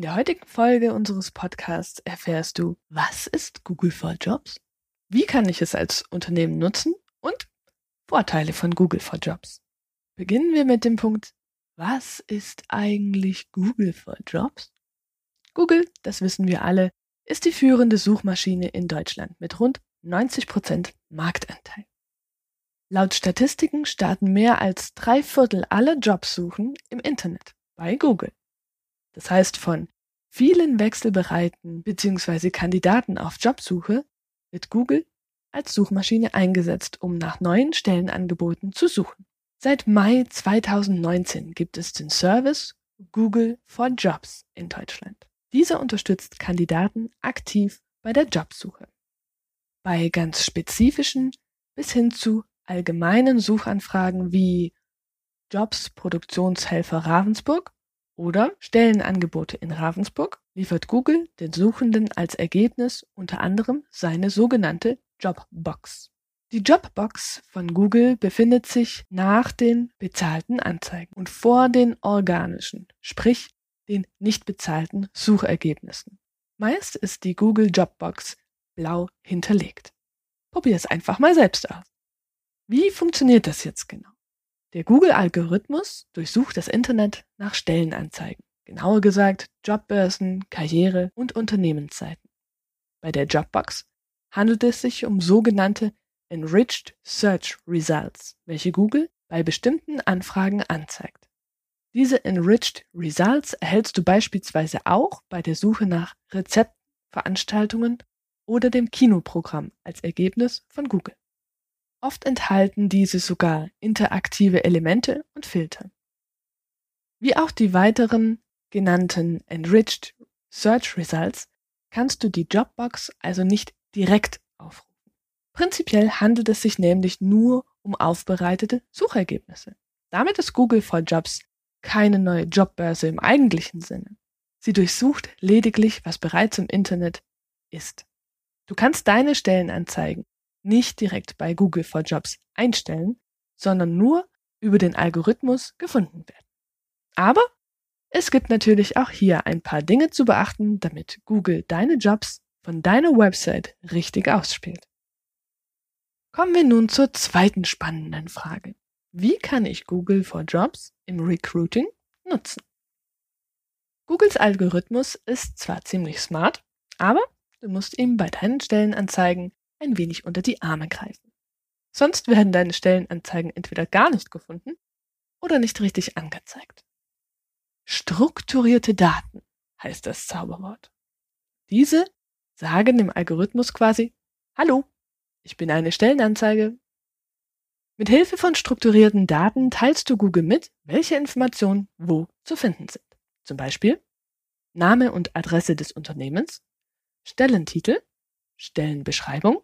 In der heutigen Folge unseres Podcasts erfährst du, was ist Google for Jobs? Wie kann ich es als Unternehmen nutzen? Und Vorteile von Google for Jobs. Beginnen wir mit dem Punkt, was ist eigentlich Google for Jobs? Google, das wissen wir alle, ist die führende Suchmaschine in Deutschland mit rund 90% Marktanteil. Laut Statistiken starten mehr als drei Viertel aller Jobsuchen im Internet bei Google. Das heißt, von vielen wechselbereiten bzw. Kandidaten auf Jobsuche wird Google als Suchmaschine eingesetzt, um nach neuen Stellenangeboten zu suchen. Seit Mai 2019 gibt es den Service Google for Jobs in Deutschland. Dieser unterstützt Kandidaten aktiv bei der Jobsuche. Bei ganz spezifischen bis hin zu allgemeinen Suchanfragen wie Jobs Produktionshelfer Ravensburg oder Stellenangebote in Ravensburg liefert Google den Suchenden als Ergebnis unter anderem seine sogenannte Jobbox. Die Jobbox von Google befindet sich nach den bezahlten Anzeigen und vor den organischen, sprich den nicht bezahlten Suchergebnissen. Meist ist die Google Jobbox blau hinterlegt. Probier es einfach mal selbst aus. Wie funktioniert das jetzt genau? Der Google-Algorithmus durchsucht das Internet nach Stellenanzeigen, genauer gesagt Jobbörsen, Karriere- und Unternehmensseiten. Bei der Jobbox handelt es sich um sogenannte Enriched Search Results, welche Google bei bestimmten Anfragen anzeigt. Diese Enriched Results erhältst du beispielsweise auch bei der Suche nach Rezeptveranstaltungen oder dem Kinoprogramm als Ergebnis von Google. Oft enthalten diese sogar interaktive Elemente und Filter. Wie auch die weiteren genannten Enriched Search Results kannst du die Jobbox also nicht direkt aufrufen. Prinzipiell handelt es sich nämlich nur um aufbereitete Suchergebnisse. Damit ist Google for Jobs keine neue Jobbörse im eigentlichen Sinne. Sie durchsucht lediglich, was bereits im Internet ist. Du kannst deine Stellenanzeigen nicht direkt bei Google for Jobs einstellen, sondern nur über den Algorithmus gefunden werden. Aber es gibt natürlich auch hier ein paar Dinge zu beachten, damit Google deine Jobs von deiner Website richtig ausspielt. Kommen wir nun zur zweiten spannenden Frage. Wie kann ich Google for Jobs im Recruiting nutzen? Googles Algorithmus ist zwar ziemlich smart, aber du musst ihm bei deinen Stellenanzeigen ein wenig unter die Arme greifen. Sonst werden deine Stellenanzeigen entweder gar nicht gefunden oder nicht richtig angezeigt. Strukturierte Daten heißt das Zauberwort. Diese sagen dem Algorithmus quasi, Hallo, ich bin eine Stellenanzeige. Mit Hilfe von strukturierten Daten teilst du Google mit, welche Informationen wo zu finden sind. Zum Beispiel Name und Adresse des Unternehmens, Stellentitel, Stellenbeschreibung,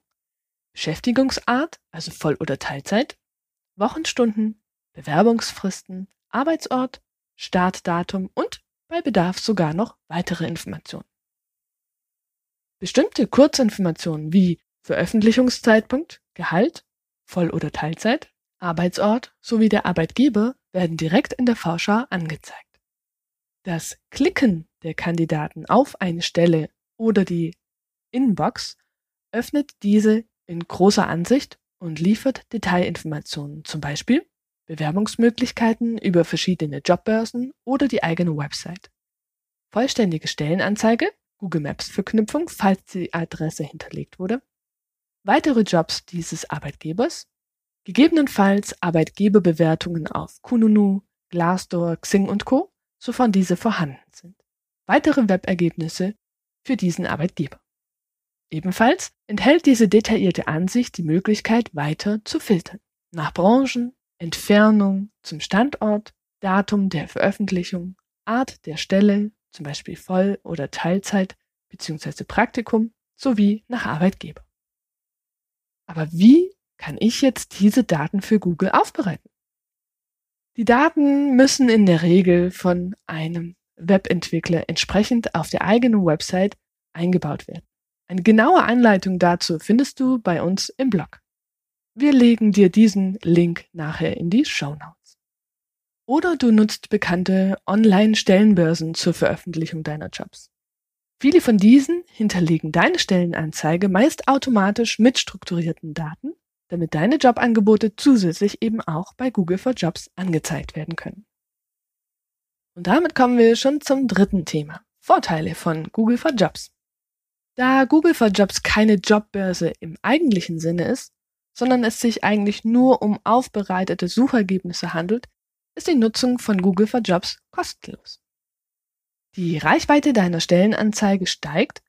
Beschäftigungsart, also Voll- oder Teilzeit, Wochenstunden, Bewerbungsfristen, Arbeitsort, Startdatum und bei Bedarf sogar noch weitere Informationen. Bestimmte Kurzinformationen wie Veröffentlichungszeitpunkt, Gehalt, Voll- oder Teilzeit, Arbeitsort sowie der Arbeitgeber werden direkt in der Vorschau angezeigt. Das Klicken der Kandidaten auf eine Stelle oder die Inbox öffnet diese in großer Ansicht und liefert Detailinformationen, zum Beispiel Bewerbungsmöglichkeiten über verschiedene Jobbörsen oder die eigene Website. Vollständige Stellenanzeige, Google Maps Verknüpfung, falls die Adresse hinterlegt wurde, weitere Jobs dieses Arbeitgebers, gegebenenfalls Arbeitgeberbewertungen auf Kununu, Glassdoor, Xing und Co., sofern diese vorhanden sind. Weitere Webergebnisse für diesen Arbeitgeber. Ebenfalls enthält diese detaillierte Ansicht die Möglichkeit, weiter zu filtern. Nach Branchen, Entfernung zum Standort, Datum der Veröffentlichung, Art der Stelle, zum Beispiel Voll- oder Teilzeit bzw. Praktikum, sowie nach Arbeitgeber. Aber wie kann ich jetzt diese Daten für Google aufbereiten? Die Daten müssen in der Regel von einem Webentwickler entsprechend auf der eigenen Website eingebaut werden. Eine genaue Anleitung dazu findest du bei uns im Blog. Wir legen dir diesen Link nachher in die Show Notes. Oder du nutzt bekannte Online-Stellenbörsen zur Veröffentlichung deiner Jobs. Viele von diesen hinterlegen deine Stellenanzeige meist automatisch mit strukturierten Daten, damit deine Jobangebote zusätzlich eben auch bei Google for Jobs angezeigt werden können. Und damit kommen wir schon zum dritten Thema. Vorteile von Google for Jobs. Da Google for Jobs keine Jobbörse im eigentlichen Sinne ist, sondern es sich eigentlich nur um aufbereitete Suchergebnisse handelt, ist die Nutzung von Google for Jobs kostenlos. Die Reichweite deiner Stellenanzeige steigt,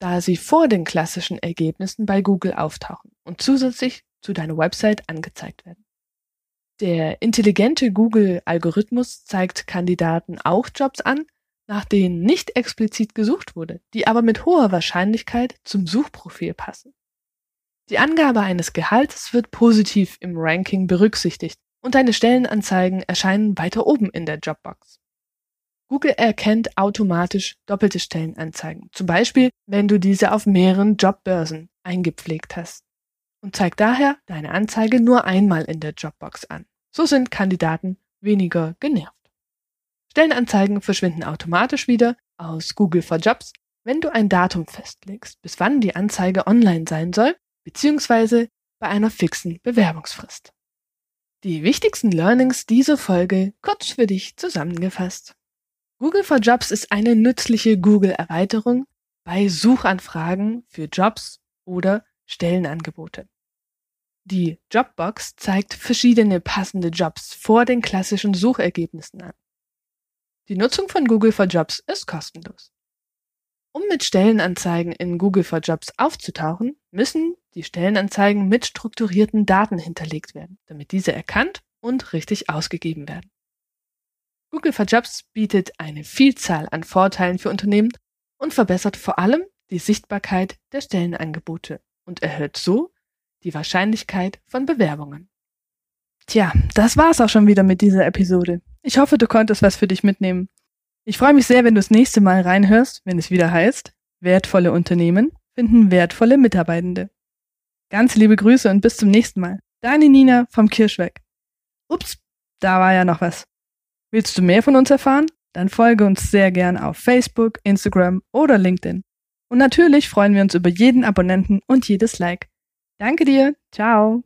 da sie vor den klassischen Ergebnissen bei Google auftauchen und zusätzlich zu deiner Website angezeigt werden. Der intelligente Google-Algorithmus zeigt Kandidaten auch Jobs an, nach denen nicht explizit gesucht wurde, die aber mit hoher Wahrscheinlichkeit zum Suchprofil passen. Die Angabe eines Gehalts wird positiv im Ranking berücksichtigt und deine Stellenanzeigen erscheinen weiter oben in der Jobbox. Google erkennt automatisch doppelte Stellenanzeigen, zum Beispiel wenn du diese auf mehreren Jobbörsen eingepflegt hast und zeigt daher deine Anzeige nur einmal in der Jobbox an. So sind Kandidaten weniger genervt. Stellenanzeigen verschwinden automatisch wieder aus Google for Jobs, wenn du ein Datum festlegst, bis wann die Anzeige online sein soll, beziehungsweise bei einer fixen Bewerbungsfrist. Die wichtigsten Learnings dieser Folge kurz für dich zusammengefasst. Google for Jobs ist eine nützliche Google-Erweiterung bei Suchanfragen für Jobs oder Stellenangebote. Die Jobbox zeigt verschiedene passende Jobs vor den klassischen Suchergebnissen an. Die Nutzung von Google for Jobs ist kostenlos. Um mit Stellenanzeigen in Google for Jobs aufzutauchen, müssen die Stellenanzeigen mit strukturierten Daten hinterlegt werden, damit diese erkannt und richtig ausgegeben werden. Google for Jobs bietet eine Vielzahl an Vorteilen für Unternehmen und verbessert vor allem die Sichtbarkeit der Stellenangebote und erhöht so die Wahrscheinlichkeit von Bewerbungen. Tja, das war's auch schon wieder mit dieser Episode. Ich hoffe, du konntest was für dich mitnehmen. Ich freue mich sehr, wenn du das nächste Mal reinhörst, wenn es wieder heißt, wertvolle Unternehmen finden wertvolle Mitarbeitende. Ganz liebe Grüße und bis zum nächsten Mal. Deine Nina vom Kirschweg. Ups, da war ja noch was. Willst du mehr von uns erfahren? Dann folge uns sehr gern auf Facebook, Instagram oder LinkedIn. Und natürlich freuen wir uns über jeden Abonnenten und jedes Like. Danke dir. Ciao.